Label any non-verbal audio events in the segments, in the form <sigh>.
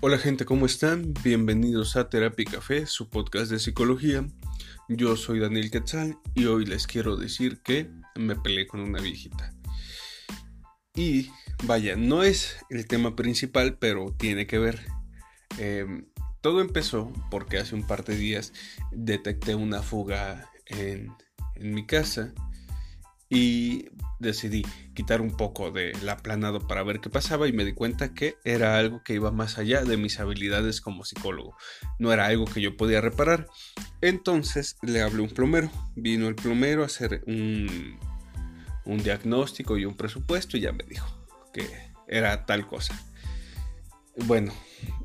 Hola gente, ¿cómo están? Bienvenidos a Terapia Café, su podcast de psicología. Yo soy Daniel Quetzal y hoy les quiero decir que me peleé con una viejita. Y vaya, no es el tema principal, pero tiene que ver. Em, todo empezó porque hace un par de días detecté una fuga en, en mi casa y decidí quitar un poco del aplanado para ver qué pasaba y me di cuenta que era algo que iba más allá de mis habilidades como psicólogo. No era algo que yo podía reparar. Entonces le hablé a un plomero. Vino el plomero a hacer un, un diagnóstico y un presupuesto y ya me dijo que era tal cosa. Bueno,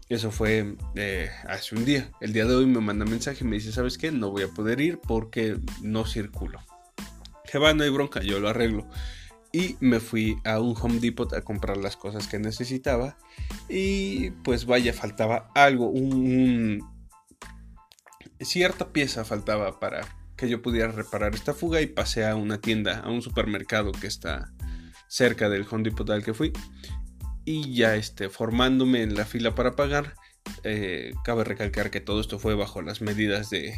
eso fue eh, hace un día. El día de hoy me manda mensaje y me dice, ¿sabes qué? No voy a poder ir porque no circulo que va, no hay bronca, yo lo arreglo. Y me fui a un Home Depot a comprar las cosas que necesitaba. Y pues vaya, faltaba algo, un, cierta pieza faltaba para que yo pudiera reparar esta fuga y pasé a una tienda, a un supermercado que está cerca del Home Depot al que fui. Y ya este, formándome en la fila para pagar, eh, cabe recalcar que todo esto fue bajo las medidas de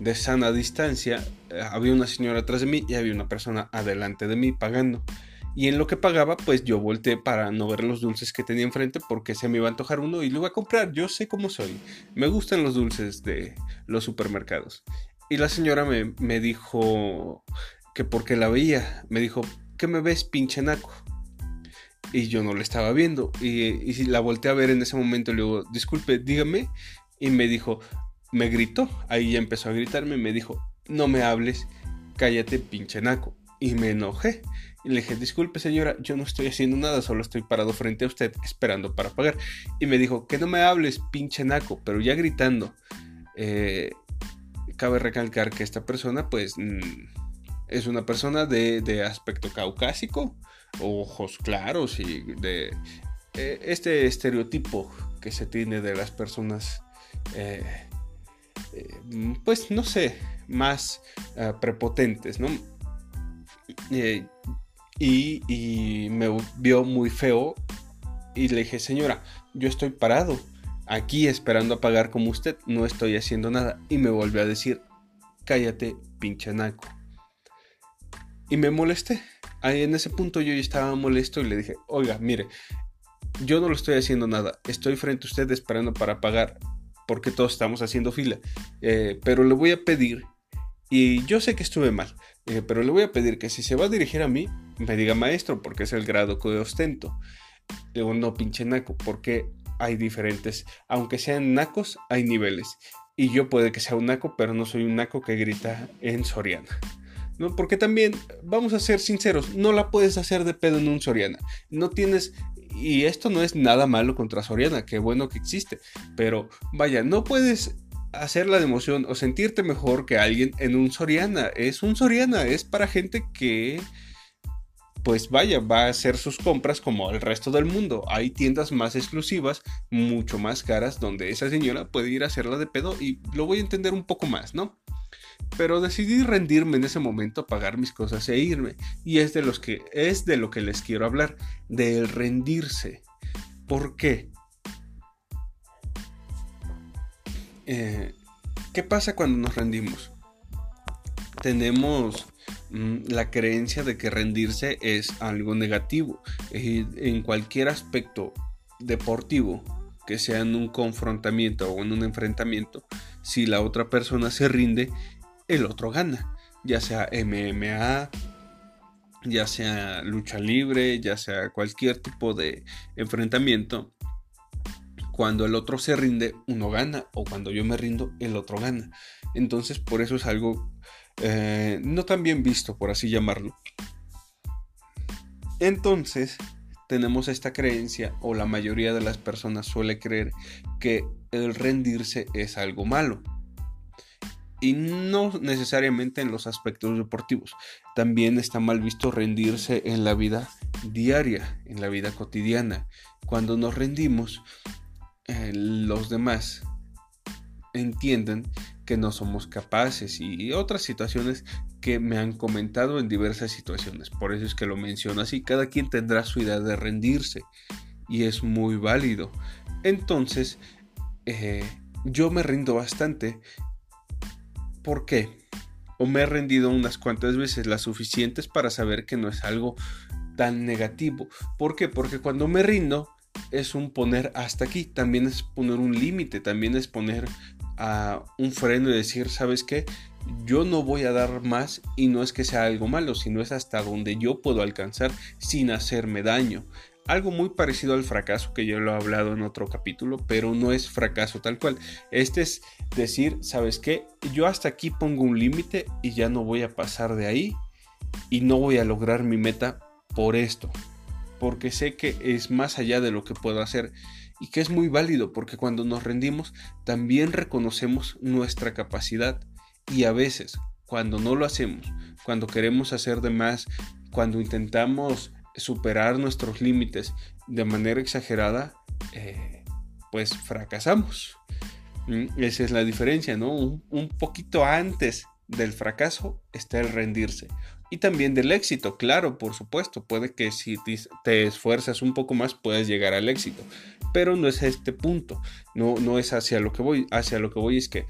de sana distancia, eh, había una señora atrás de mí y había una persona adelante de mí pagando. Y en lo que pagaba, pues yo volteé para no ver los dulces que tenía enfrente porque se me iba a antojar uno y lo iba a comprar. Yo sé cómo soy. Me gustan los dulces de los supermercados. Y la señora me, me dijo que porque la veía, me dijo, ¿qué me ves, pinche naco? Y yo no la estaba viendo. Y, y la volteé a ver en ese momento y le digo, disculpe, dígame. Y me dijo, me gritó, ahí ya empezó a gritarme, me dijo, no me hables, cállate pinche naco. Y me enojé. Y le dije, disculpe señora, yo no estoy haciendo nada, solo estoy parado frente a usted esperando para pagar. Y me dijo, que no me hables, pinche naco, pero ya gritando. Eh, cabe recalcar que esta persona, pues, mm, es una persona de, aspecto caucásico, ojos claros y de eh, este estereotipo que se tiene de las personas eh, eh, pues no sé, más ah, prepotentes, ¿no? Eh, y, me vio muy feo y le dije, señora, yo estoy parado aquí esperando a pagar como usted, no estoy haciendo nada. Y me volvió a decir, cállate, pinche naco. Y me molesté. Ahí en ese punto yo ya estaba molesto y le dije, oiga, mire, yo no lo estoy haciendo nada, estoy frente a usted esperando para pagar porque todos estamos haciendo fila. Eh, pero le voy a pedir, y yo sé que estuve mal, eh, pero le voy a pedir que si se va a dirigir a mí, me diga maestro, porque es el grado que ostento. Digo, no pinche naco, porque hay diferentes, aunque sean nacos, hay niveles. Y yo puede que sea un naco, pero no soy un naco que grita en Soriana. ¿no? Porque también, vamos a ser sinceros, no la puedes hacer de pedo en un Soriana. No tienes y esto no es nada malo contra Soriana, qué bueno que existe. Pero vaya, no puedes hacer la emoción o sentirte mejor que alguien en un Soriana. Es un Soriana, es para gente que pues vaya, va a hacer sus compras como el resto del mundo. Hay tiendas más exclusivas, mucho más caras, donde esa señora puede ir a hacerla de pedo y lo voy a entender un poco más, ¿no? Pero decidí rendirme en ese momento, pagar mis cosas e irme. Y es de, los que, es de lo que les quiero hablar, del rendirse. ¿Por qué? Eh, ¿Qué pasa cuando nos rendimos? Tenemos mm, la creencia de que rendirse es algo negativo. en cualquier aspecto deportivo, que sea en un confrontamiento o en un enfrentamiento, si la otra persona se rinde, el otro gana. Ya sea MMA, ya sea lucha libre, ya sea cualquier tipo de enfrentamiento. Cuando el otro se rinde, uno gana. O cuando yo me rindo, el otro gana. Entonces por eso es algo eh, no tan bien visto, por así llamarlo. Entonces tenemos esta creencia, o la mayoría de las personas suele creer, que el rendirse es algo malo y no necesariamente en los aspectos deportivos. También está mal visto rendirse en la vida diaria, en la vida cotidiana. Cuando nos rendimos, eh, los demás entienden que no somos capaces y otras situaciones que me han comentado en diversas situaciones. Por eso es que lo menciono así. Cada quien tendrá su idea de rendirse y es muy válido. Entonces, eh, yo me rindo bastante. ¿Por qué? O me he rendido unas cuantas veces, las suficientes para saber que no es algo tan negativo. ¿Por qué? Porque cuando me rindo es un poner hasta aquí, también es poner un límite, también es poner a un freno y decir, ¿sabes qué? Yo no voy a dar más y no es que sea algo malo, sino es hasta donde yo puedo alcanzar sin hacerme daño. Algo muy parecido al fracaso que yo lo he hablado en otro capítulo, pero no es fracaso tal cual. Este es decir, ¿sabes qué? Yo hasta aquí pongo un límite y ya no voy a pasar de ahí y no voy a lograr mi meta por esto, porque sé que es más allá de lo que puedo hacer y que es muy válido porque cuando nos rendimos también reconocemos nuestra capacidad y a veces cuando no lo hacemos, cuando queremos hacer de más, cuando intentamos superar nuestros límites de manera exagerada, eh, pues fracasamos. Mm, esa es la diferencia, ¿no? un poquito antes del fracaso está el rendirse y también del éxito, claro, por supuesto, puede que si te esfuerzas un poco más puedas llegar al éxito, pero no es este punto, no, no es hacia lo que voy, hacia lo que voy es que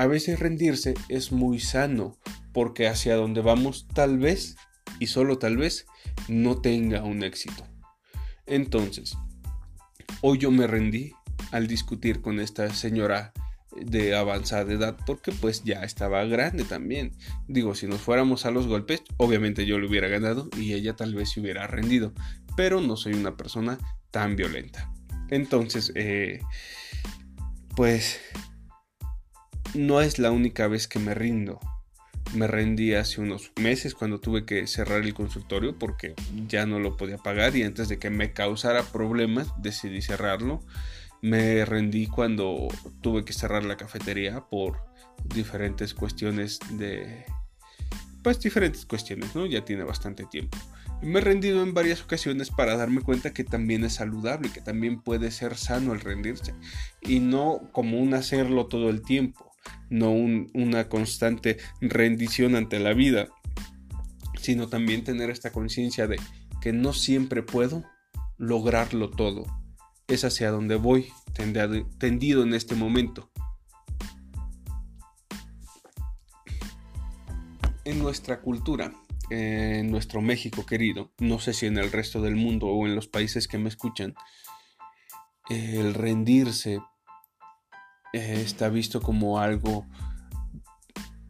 a veces rendirse es muy sano, porque hacia donde vamos tal vez, y solo tal vez, no tenga un éxito. Entonces, hoy yo me rendí al discutir con esta señora de avanzada edad porque pues ya estaba grande también. Digo, si nos fuéramos a los golpes, obviamente yo le hubiera ganado y ella tal vez se hubiera rendido, pero no soy una persona tan violenta. Entonces, eh, pues no es la única vez que me rindo. Me rendí hace unos meses cuando tuve que cerrar el consultorio porque ya no lo podía pagar y antes de que me causara problemas decidí cerrarlo. Me rendí cuando tuve que cerrar la cafetería por diferentes cuestiones de... Pues diferentes cuestiones, ¿no? Ya tiene bastante tiempo. Me he rendido en varias ocasiones para darme cuenta que también es saludable, que también puede ser sano el rendirse. Y no como un hacerlo todo el tiempo, no una constante rendición ante la vida, sino también tener esta conciencia de que no siempre puedo lograrlo todo es hacia donde voy tendido en este momento. En nuestra cultura, en nuestro México querido, no sé si en el resto del mundo o en los países que me escuchan, el rendirse eh, está visto como algo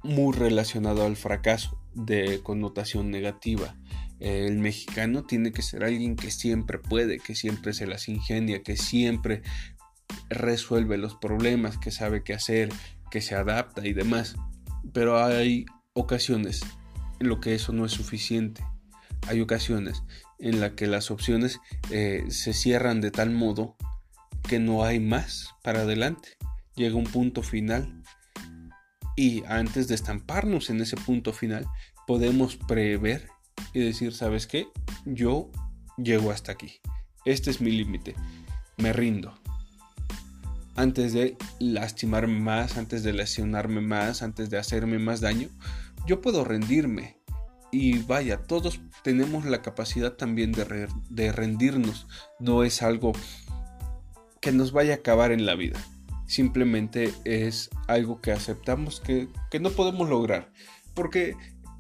muy relacionado al fracaso de connotación negativa el mexicano tiene que ser alguien que siempre puede, que siempre se las ingenia, que siempre resuelve los problemas, que sabe qué hacer, que se adapta y demás. Pero hay ocasiones en lo que eso no es suficiente. Hay ocasiones en las que las opciones eh, se cierran de tal modo que no hay más para adelante. Llega un punto final y antes de estamparnos en ese punto final podemos prever y decir, ¿sabes qué? Yo llego hasta aquí. Este es mi límite. Me rindo. Antes de lastimarme más, antes de lesionarme más, antes de hacerme más daño, yo puedo rendirme. Y vaya, todos tenemos la capacidad también de, de rendirnos. No es algo que nos vaya a acabar en la vida. Simplemente es algo que aceptamos que, que no podemos lograr. Porque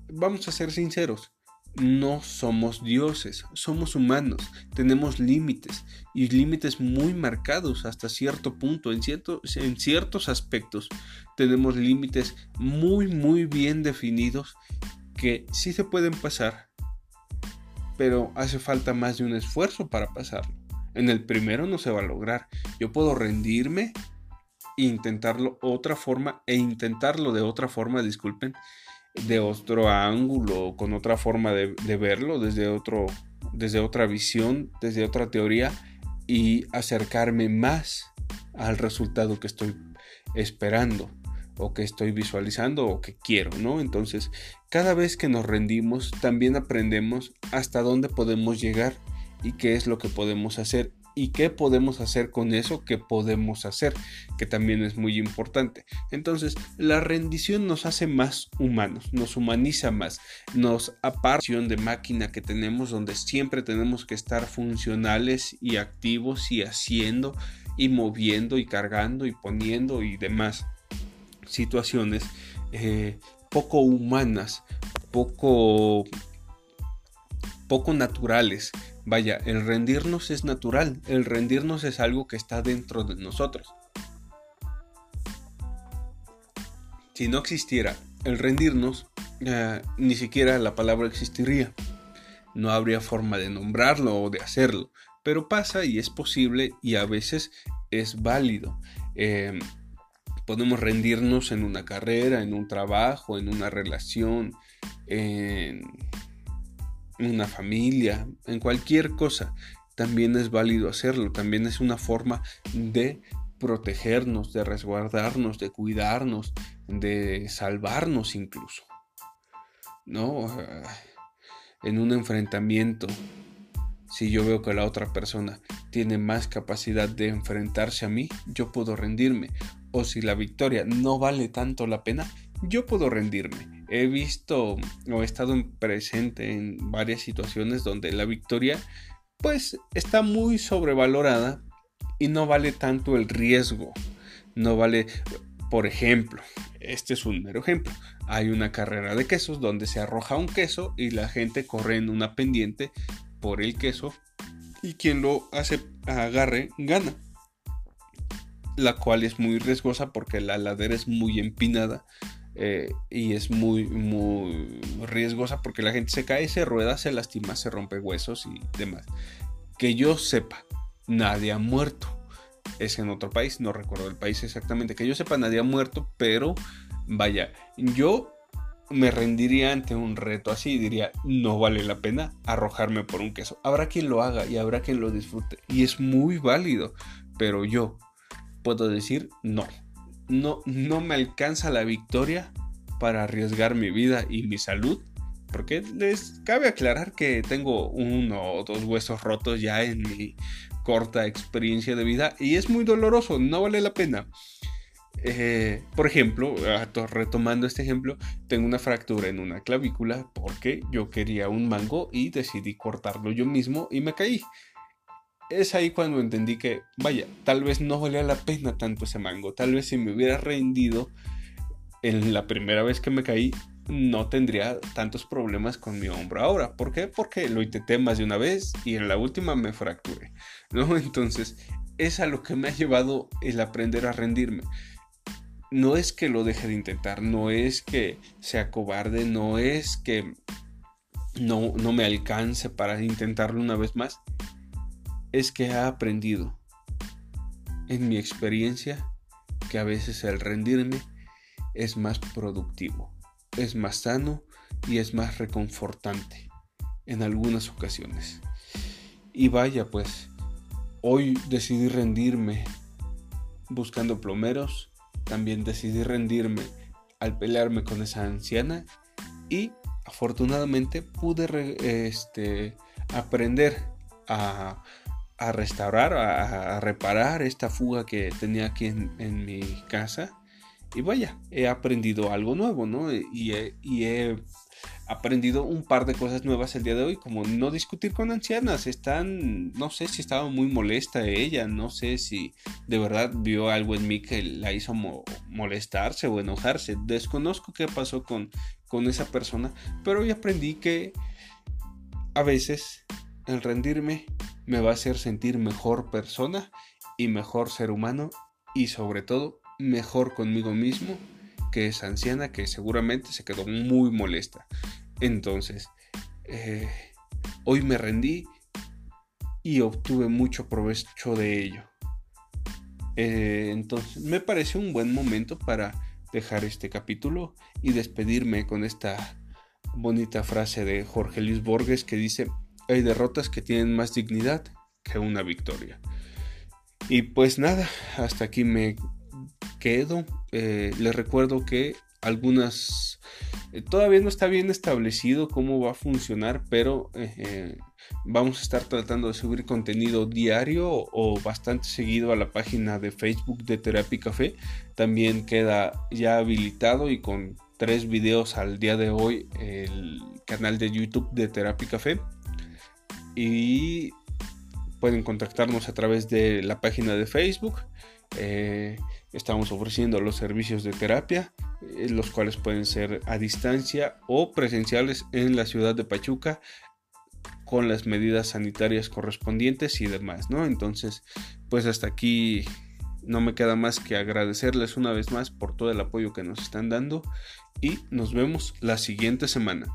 vamos a ser sinceros, no somos dioses, somos humanos, tenemos límites y límites muy marcados hasta cierto punto, en, en ciertos aspectos tenemos límites muy muy bien definidos que sí se pueden pasar, pero hace falta más de un esfuerzo para pasarlo. En el primero no se va a lograr, yo puedo rendirme intentarlo otra forma e intentarlo de otra forma, disculpen, de otro ángulo, con otra forma de, verlo, desde, otro, desde otra visión, desde otra teoría y acercarme más al resultado que estoy esperando o que estoy visualizando o que quiero, ¿no? Entonces, cada vez que nos rendimos, también aprendemos hasta dónde podemos llegar y qué es lo que podemos hacer ¿Y qué podemos hacer con eso? ¿Qué podemos hacer? Que también es muy importante. Entonces, la rendición nos hace más humanos, nos humaniza más, nos aparta de máquina que tenemos donde siempre tenemos que estar funcionales y activos y haciendo y moviendo y cargando y poniendo y demás situaciones eh, poco humanas, poco poco naturales. Vaya, el rendirnos es natural, el rendirnos es algo que está dentro de nosotros. Si no existiera el rendirnos, eh, ni siquiera la palabra existiría. No habría forma de nombrarlo o de hacerlo, pero pasa y es posible y a veces es válido. Em, podemos rendirnos en una carrera, en un trabajo, en una relación, en una familia, en cualquier cosa, también es válido hacerlo, también es una forma de protegernos, de resguardarnos, de cuidarnos, de salvarnos incluso. ¿No? Ah, en un enfrentamiento, si yo veo que la otra persona tiene más capacidad de enfrentarse a mí, yo puedo rendirme. O si la victoria no vale tanto la pena, yo puedo rendirme he visto o he estado presente en varias situaciones donde la victoria pues está muy sobrevalorada y no vale tanto el riesgo. No vale, por ejemplo, este es un mero ejemplo. Hay una carrera de quesos donde se arroja un queso y la gente corre en una pendiente por el queso y quien lo hace agarre gana. La cual es muy riesgosa porque la ladera es muy empinada eh, y es muy, muy riesgosa porque la gente se cae, se rueda, se lastima, se rompe huesos y demás. Que yo sepa, nadie ha muerto. Es en otro país, no recuerdo el país exactamente. Que yo sepa, nadie ha muerto, pero vaya, yo me rendiría ante un reto así y diría, no vale la pena arrojarme por un queso. Habrá quien lo haga y habrá quien lo disfrute. Y es muy válido, pero yo puedo decir, no, no, no me alcanza la victoria para arriesgar mi vida y mi salud. Porque les cabe aclarar que tengo uno o dos huesos rotos ya en mi corta experiencia de vida y es muy doloroso, no vale la pena. Eh, por ejemplo, retomando este ejemplo, tengo una fractura en una clavícula porque yo quería un mango y decidí cortarlo yo mismo y me caí es ahí cuando entendí que, vaya, tal vez no valía la pena tanto ese mango. Tal vez si me hubiera rendido en la primera vez que me caí, no tendría tantos problemas con mi hombro ahora. ¿Por qué? Porque lo intenté más de una vez y en la última me fracturé. ¿no? <laughs> Entonces, es a lo que me ha llevado el aprender a rendirme. No es que lo deje de intentar, no es que sea cobarde, no es que no, no me alcance para intentarlo una vez más es que he aprendido en mi experiencia que a veces el rendirme es más productivo, es más sano y es más reconfortante en algunas ocasiones. Y vaya pues, hoy decidí rendirme buscando plomeros, también decidí rendirme al pelearme con esa anciana y afortunadamente pude este, aprender a a restaurar, a, reparar esta fuga que tenía aquí en, mi casa. Y vaya, he aprendido algo nuevo, ¿no? Y he, aprendido un par de cosas nuevas el día de hoy, como no discutir con ancianas. Están, no sé si estaba muy molesta ella, no sé si de verdad vio algo en mí que la hizo molestarse o enojarse. Desconozco qué pasó con, con esa persona, pero hoy aprendí que a veces el rendirme me va a hacer sentir mejor persona y mejor ser humano y sobre todo mejor conmigo mismo que esa anciana que seguramente se quedó muy molesta. Entonces, eh, hoy me rendí y obtuve mucho provecho de ello. Eh, entonces, me pareció un buen momento para dejar este capítulo y despedirme con esta bonita frase de Jorge Luis Borges que dice, hay derrotas que tienen más dignidad que una victoria. Y pues nada, hasta aquí me quedo. Eh, les recuerdo que algunas Eh, todavía no está bien establecido cómo va a funcionar, pero eh, vamos a estar tratando de subir contenido diario o bastante seguido a la página de Facebook de Terapia Café. También queda ya habilitado y con tres videos al día de hoy el canal de YouTube de Terapia Café. Y pueden contactarnos a través de la página de Facebook. Eh, estamos ofreciendo los servicios de terapia, eh, los cuales pueden ser a distancia o presenciales en la ciudad de Pachuca con las medidas sanitarias correspondientes y demás, ¿no? Entonces, pues hasta aquí no me queda más que agradecerles una vez más por todo el apoyo que nos están dando y nos vemos la siguiente semana.